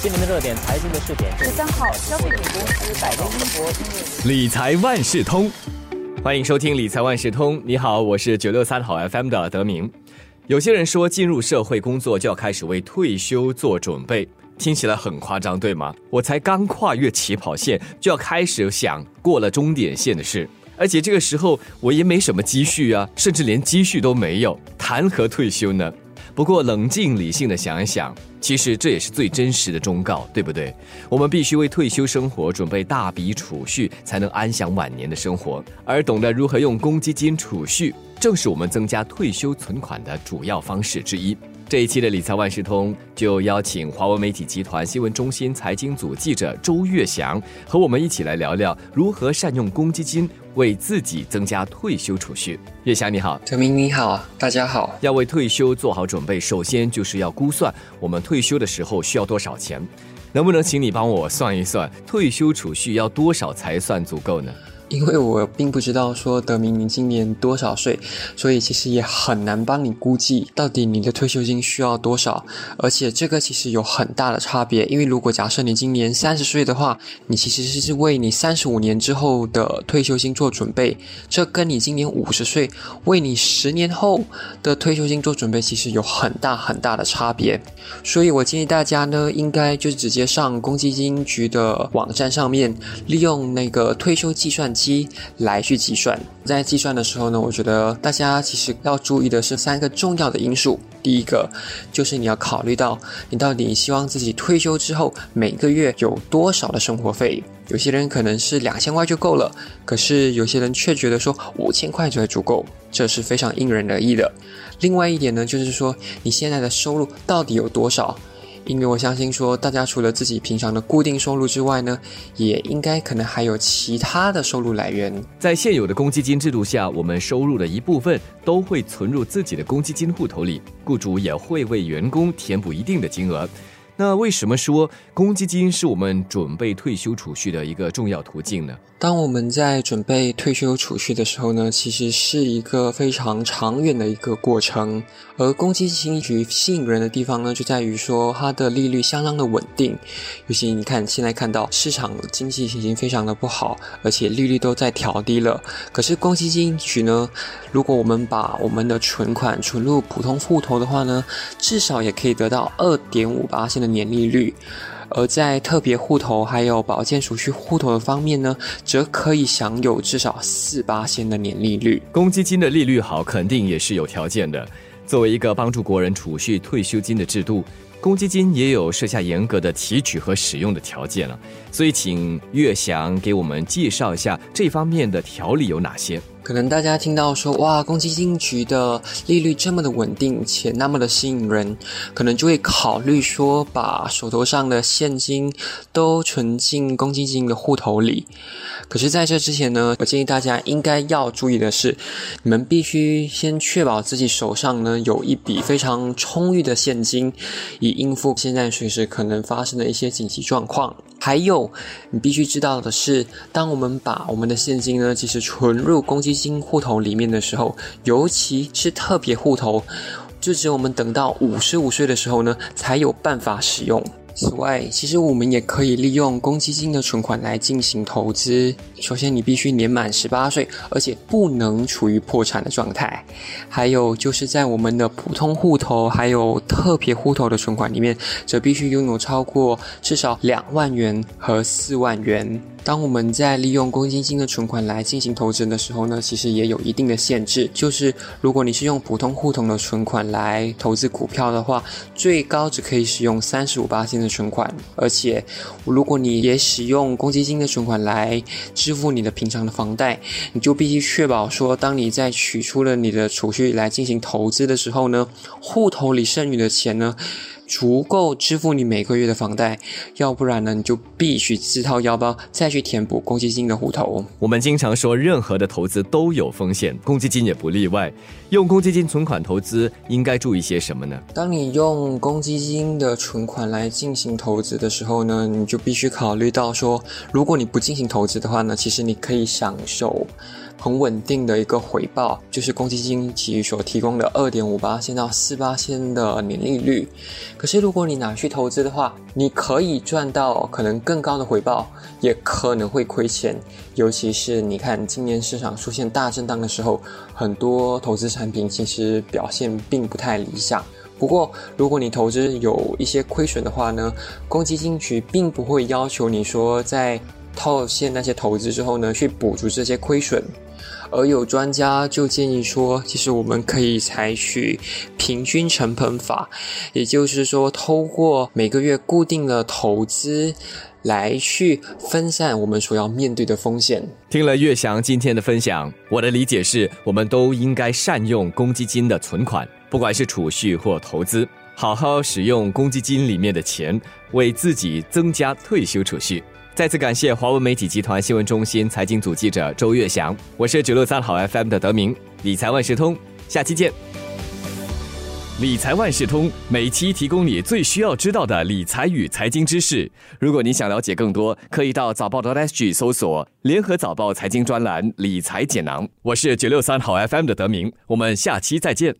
今年的热点财经的试点，十三号，消费品公司百威英博理财万事通，欢迎收听理财万事通。你好，我是九六三好 FM 的德明。有些人说，进入社会工作就要开始为退休做准备，听起来很夸张，对吗？我才刚跨越起跑线，就要开始想过了终点线的事，而且这个时候我也没什么积蓄啊，甚至连积蓄都没有，谈何退休呢？不过冷静理性的想一想，其实这也是最真实的忠告，对不对？我们必须为退休生活准备大笔储蓄，才能安享晚年的生活。而懂得如何用公积金储蓄，正是我们增加退休存款的主要方式之一。这一期的理财万事通就邀请华为媒体集团新闻中心财经组记者周月祥和我们一起来聊聊如何善用公积金为自己增加退休储蓄。月祥你好，陈明你好，大家好。要为退休做好准备，首先就是要估算我们退休的时候需要多少钱。能不能请你帮我算一算，退休储蓄要多少才算足够呢？因为我并不知道说德明你今年多少岁，所以其实也很难帮你估计到底你的退休金需要多少。而且这个其实有很大的差别，因为如果假设你今年三十岁的话，你其实是为你三十五年之后的退休金做准备，这跟你今年五十岁为你十年后的退休金做准备，其实有很大很大的差别。所以我建议大家呢，应该就直接上公积金局的网站上面，利用那个退休计算。期来去计算，在计算的时候呢，我觉得大家其实要注意的是三个重要的因素。第一个就是你要考虑到你到底希望自己退休之后每个月有多少的生活费。有些人可能是两千块就够了，可是有些人却觉得说五千块就足够，这是非常因人而异的。另外一点呢，就是说你现在的收入到底有多少？因为我相信，说大家除了自己平常的固定收入之外呢，也应该可能还有其他的收入来源。在现有的公积金制度下，我们收入的一部分都会存入自己的公积金户头里，雇主也会为员工填补一定的金额。那为什么说公积金是我们准备退休储蓄的一个重要途径呢？当我们在准备退休储蓄的时候呢，其实是一个非常长远的一个过程。而公积金局吸引人的地方呢，就在于说它的利率相当的稳定。尤其你看，现在看到市场经济已经非常的不好，而且利率都在调低了。可是公积金局呢，如果我们把我们的存款存入普通户头的话呢，至少也可以得到二点五八的年利率。而在特别户头还有保健储蓄户头的方面呢，则可以享有至少四八仙的年利率。公积金的利率好，肯定也是有条件的。作为一个帮助国人储蓄退休金的制度，公积金也有设下严格的提取和使用的条件了。所以，请岳翔给我们介绍一下这方面的条例有哪些。可能大家听到说哇，公积金局的利率这么的稳定且那么的吸引人，可能就会考虑说把手头上的现金都存进公积金的户头里。可是，在这之前呢，我建议大家应该要注意的是，你们必须先确保自己手上呢有一笔非常充裕的现金，以应付现在随时可能发生的一些紧急状况。还有，你必须知道的是，当我们把我们的现金呢，其实存入公积金户头里面的时候，尤其是特别户头，就只有我们等到五十五岁的时候呢，才有办法使用。此外，其实我们也可以利用公积金的存款来进行投资。首先，你必须年满十八岁，而且不能处于破产的状态。还有就是在我们的普通户头还有特别户头的存款里面，则必须拥有超过至少两万元和四万元。当我们在利用公积金的存款来进行投资的时候呢，其实也有一定的限制。就是如果你是用普通户头的存款来投资股票的话，最高只可以使用三十五八千的存款。而且，如果你也使用公积金的存款来支付你的平常的房贷，你就必须确保说，当你在取出了你的储蓄来进行投资的时候呢，户头里剩余的钱呢。足够支付你每个月的房贷，要不然呢，你就必须自掏腰包再去填补公积金的户头。我们经常说，任何的投资都有风险，公积金也不例外。用公积金存款投资应该注意些什么呢？当你用公积金的存款来进行投资的时候呢，你就必须考虑到说，如果你不进行投资的话呢，其实你可以享受。很稳定的一个回报，就是公积金其所提供的二点五八千到四八千的年利率。可是如果你拿去投资的话，你可以赚到可能更高的回报，也可能会亏钱。尤其是你看今年市场出现大震荡的时候，很多投资产品其实表现并不太理想。不过，如果你投资有一些亏损的话呢，公积金局并不会要求你说在套现那些投资之后呢，去补足这些亏损。而有专家就建议说，其实我们可以采取平均成本法，也就是说，通过每个月固定的投资来去分散我们所要面对的风险。听了岳翔今天的分享，我的理解是，我们都应该善用公积金的存款。不管是储蓄或投资，好好使用公积金里面的钱，为自己增加退休储蓄。再次感谢华文媒体集团新闻中心财经组记者周月祥，我是九六三好 FM 的德明，理财万事通，下期见。理财万事通每期提供你最需要知道的理财与财经知识。如果你想了解更多，可以到早报的 SG 搜索联合早报财经专栏理财简囊。我是九六三好 FM 的德明，我们下期再见。